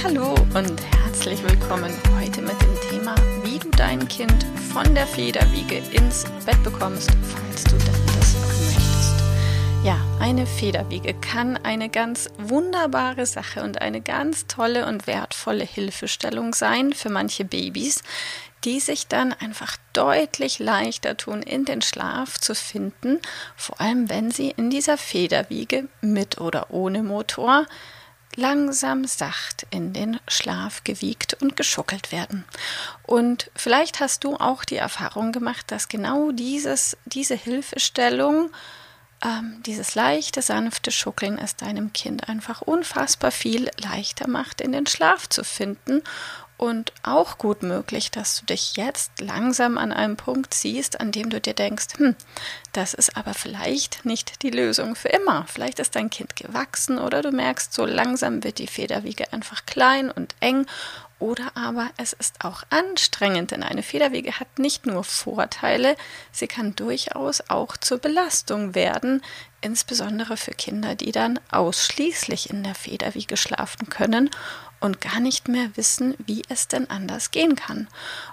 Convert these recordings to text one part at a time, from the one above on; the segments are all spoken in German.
Hallo und herzlich willkommen heute mit dem Thema, wie du dein Kind von der Federwiege ins Bett bekommst, falls du denn das möchtest. Ja, eine Federwiege kann eine ganz wunderbare Sache und eine ganz tolle und wertvolle Hilfestellung sein für manche Babys, die sich dann einfach deutlich leichter tun, in den Schlaf zu finden, vor allem wenn sie in dieser Federwiege mit oder ohne Motor langsam sacht in den Schlaf gewiegt und geschuckelt werden. Und vielleicht hast du auch die Erfahrung gemacht, dass genau dieses, diese Hilfestellung, ähm, dieses leichte, sanfte Schuckeln es deinem Kind einfach unfassbar viel leichter macht, in den Schlaf zu finden und auch gut möglich, dass du dich jetzt langsam an einem Punkt siehst, an dem du dir denkst, hm, das ist aber vielleicht nicht die Lösung für immer. Vielleicht ist dein Kind gewachsen oder du merkst, so langsam wird die Federwiege einfach klein und eng oder aber es ist auch anstrengend, denn eine Federwiege hat nicht nur Vorteile, sie kann durchaus auch zur Belastung werden, insbesondere für Kinder, die dann ausschließlich in der Federwiege schlafen können und gar nicht mehr wissen, wie es denn anders gehen kann.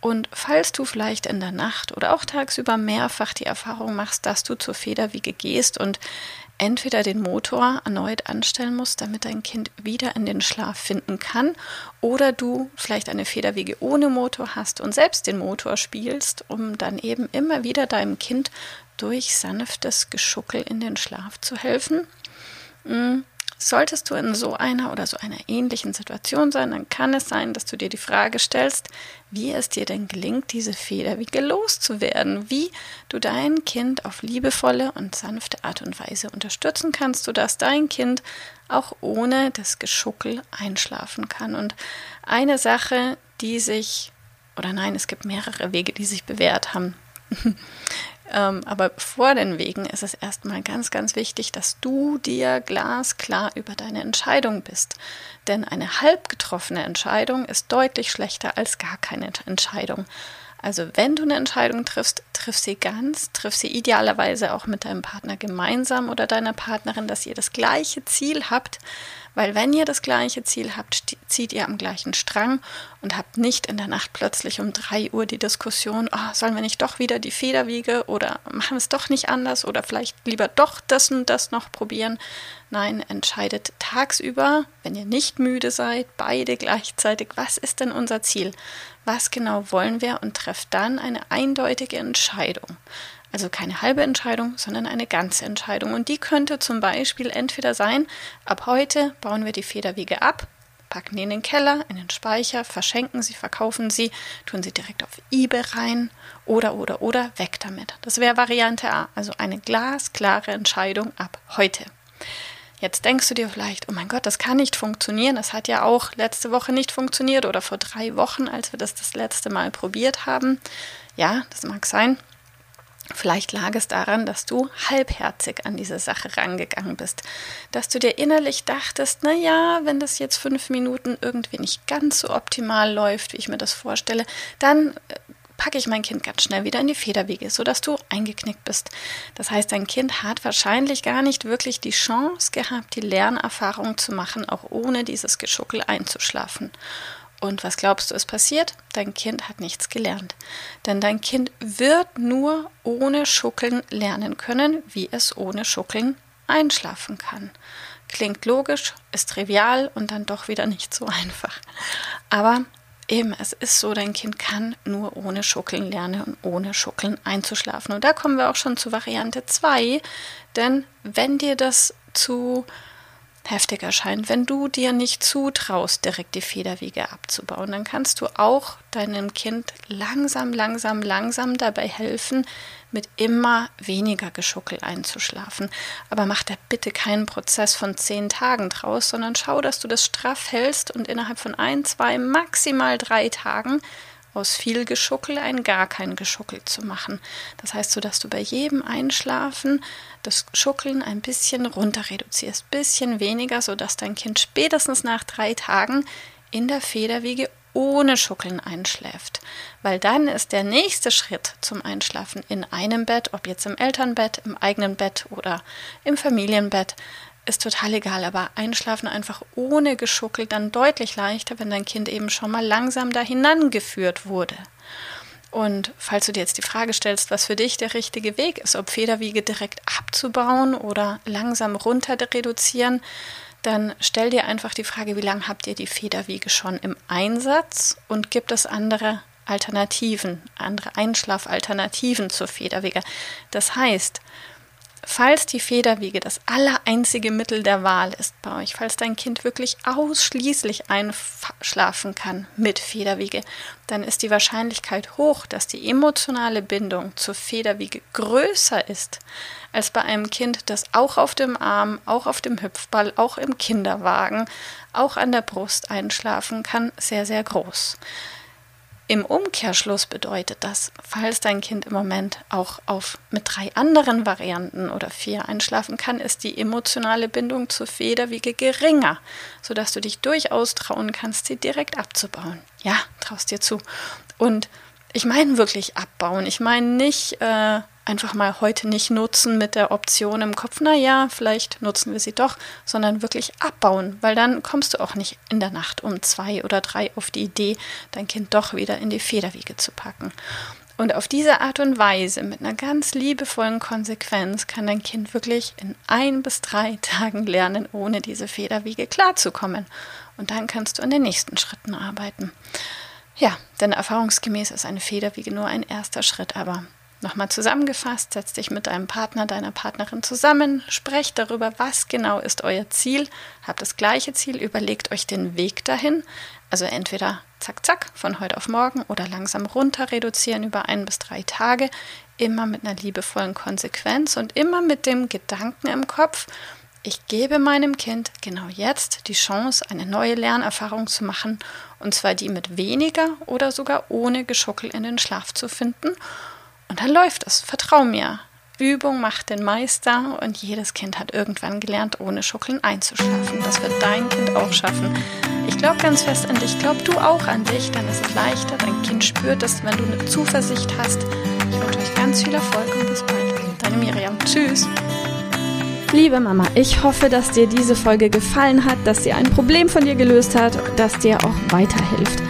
Und falls du vielleicht in der Nacht oder auch tagsüber mehrfach die Erfahrung machst, dass du zur Federwiege gehst und entweder den Motor erneut anstellen musst, damit dein Kind wieder in den Schlaf finden kann, oder du vielleicht eine Federwiege ohne Motor hast und selbst den Motor spielst, um dann eben immer wieder deinem Kind durch sanftes Geschuckel in den Schlaf zu helfen. Mm, Solltest du in so einer oder so einer ähnlichen Situation sein, dann kann es sein, dass du dir die Frage stellst, wie es dir denn gelingt, diese Federwiege loszuwerden, wie du dein Kind auf liebevolle und sanfte Art und Weise unterstützen kannst, sodass dein Kind auch ohne das Geschuckel einschlafen kann. Und eine Sache, die sich, oder nein, es gibt mehrere Wege, die sich bewährt haben. Ähm, aber vor den Wegen ist es erstmal ganz, ganz wichtig, dass du dir glasklar über deine Entscheidung bist. Denn eine halb getroffene Entscheidung ist deutlich schlechter als gar keine Entscheidung. Also wenn du eine Entscheidung triffst, triff sie ganz, triff sie idealerweise auch mit deinem Partner gemeinsam oder deiner Partnerin, dass ihr das gleiche Ziel habt, weil wenn ihr das gleiche Ziel habt, zieht ihr am gleichen Strang und habt nicht in der Nacht plötzlich um drei Uhr die Diskussion, oh, sollen wir nicht doch wieder die Federwiege oder machen wir es doch nicht anders oder vielleicht lieber doch das und das noch probieren. Nein, entscheidet tagsüber, wenn ihr nicht müde seid, beide gleichzeitig, was ist denn unser Ziel? Was genau wollen wir und trefft dann eine eindeutige Entscheidung. Also keine halbe Entscheidung, sondern eine ganze Entscheidung. Und die könnte zum Beispiel entweder sein, ab heute bauen wir die Federwiege ab, packen die in den Keller, in den Speicher, verschenken sie, verkaufen sie, tun sie direkt auf eBay rein oder, oder, oder, weg damit. Das wäre Variante A, also eine glasklare Entscheidung ab heute. Jetzt denkst du dir vielleicht, oh mein Gott, das kann nicht funktionieren. Das hat ja auch letzte Woche nicht funktioniert oder vor drei Wochen, als wir das das letzte Mal probiert haben. Ja, das mag sein. Vielleicht lag es daran, dass du halbherzig an diese Sache rangegangen bist, dass du dir innerlich dachtest, na ja, wenn das jetzt fünf Minuten irgendwie nicht ganz so optimal läuft, wie ich mir das vorstelle, dann äh, packe ich mein Kind ganz schnell wieder in die Federwege, sodass du eingeknickt bist. Das heißt, dein Kind hat wahrscheinlich gar nicht wirklich die Chance gehabt, die Lernerfahrung zu machen, auch ohne dieses Geschuckel einzuschlafen. Und was glaubst du, ist passiert? Dein Kind hat nichts gelernt. Denn dein Kind wird nur ohne Schuckeln lernen können, wie es ohne Schuckeln einschlafen kann. Klingt logisch, ist trivial und dann doch wieder nicht so einfach. Aber eben, es ist so, dein Kind kann nur ohne Schuckeln lernen und ohne Schuckeln einzuschlafen. Und da kommen wir auch schon zu Variante 2, denn wenn dir das zu heftig erscheint, wenn du dir nicht zutraust, direkt die Federwiege abzubauen, dann kannst du auch deinem Kind langsam, langsam, langsam dabei helfen, mit immer weniger Geschuckel einzuschlafen. Aber mach da bitte keinen Prozess von zehn Tagen draus, sondern schau, dass du das straff hältst und innerhalb von ein, zwei, maximal drei Tagen aus viel Geschuckel ein gar kein Geschuckel zu machen. Das heißt so, dass du bei jedem Einschlafen das Schuckeln ein bisschen runter reduzierst, bisschen weniger, sodass dein Kind spätestens nach drei Tagen in der Federwiege ohne Schuckeln einschläft. Weil dann ist der nächste Schritt zum Einschlafen in einem Bett, ob jetzt im Elternbett, im eigenen Bett oder im Familienbett, ist total egal, aber einschlafen einfach ohne Geschuckel dann deutlich leichter, wenn dein Kind eben schon mal langsam da hinangeführt wurde. Und falls du dir jetzt die Frage stellst, was für dich der richtige Weg ist, ob Federwiege direkt abzubauen oder langsam runter reduzieren, dann stell dir einfach die Frage, wie lange habt ihr die Federwiege schon im Einsatz und gibt es andere Alternativen, andere Einschlafalternativen zur Federwiege? Das heißt, Falls die Federwiege das allereinzige Mittel der Wahl ist bei euch, falls dein Kind wirklich ausschließlich einschlafen kann mit Federwiege, dann ist die Wahrscheinlichkeit hoch, dass die emotionale Bindung zur Federwiege größer ist als bei einem Kind, das auch auf dem Arm, auch auf dem Hüpfball, auch im Kinderwagen, auch an der Brust einschlafen kann, sehr, sehr groß. Im Umkehrschluss bedeutet das, falls dein Kind im Moment auch auf mit drei anderen Varianten oder vier einschlafen kann, ist die emotionale Bindung zur Federwiege geringer, sodass du dich durchaus trauen kannst, sie direkt abzubauen. Ja, traust dir zu. Und ich meine wirklich abbauen. Ich meine nicht äh, einfach mal heute nicht nutzen mit der Option im Kopf, na ja, vielleicht nutzen wir sie doch, sondern wirklich abbauen, weil dann kommst du auch nicht in der Nacht um zwei oder drei auf die Idee, dein Kind doch wieder in die Federwiege zu packen. Und auf diese Art und Weise, mit einer ganz liebevollen Konsequenz, kann dein Kind wirklich in ein bis drei Tagen lernen, ohne diese Federwiege klarzukommen. Und dann kannst du an den nächsten Schritten arbeiten. Ja, denn erfahrungsgemäß ist eine Federwiege nur ein erster Schritt, aber Nochmal zusammengefasst, setzt dich mit deinem Partner, deiner Partnerin zusammen, sprecht darüber, was genau ist euer Ziel, habt das gleiche Ziel, überlegt euch den Weg dahin, also entweder zack, zack, von heute auf morgen oder langsam runter reduzieren über ein bis drei Tage, immer mit einer liebevollen Konsequenz und immer mit dem Gedanken im Kopf, ich gebe meinem Kind genau jetzt die Chance, eine neue Lernerfahrung zu machen, und zwar die mit weniger oder sogar ohne Geschuckel in den Schlaf zu finden und dann läuft es. Vertrau mir. Übung macht den Meister und jedes Kind hat irgendwann gelernt, ohne Schuckeln einzuschlafen. Das wird dein Kind auch schaffen. Ich glaube ganz fest an dich. Glaub du auch an dich, dann ist es leichter. Dein Kind spürt es, wenn du eine Zuversicht hast. Ich wünsche euch ganz viel Erfolg und bis bald. Deine Miriam. Tschüss. Liebe Mama, ich hoffe, dass dir diese Folge gefallen hat, dass sie ein Problem von dir gelöst hat, dass dir auch weiterhilft.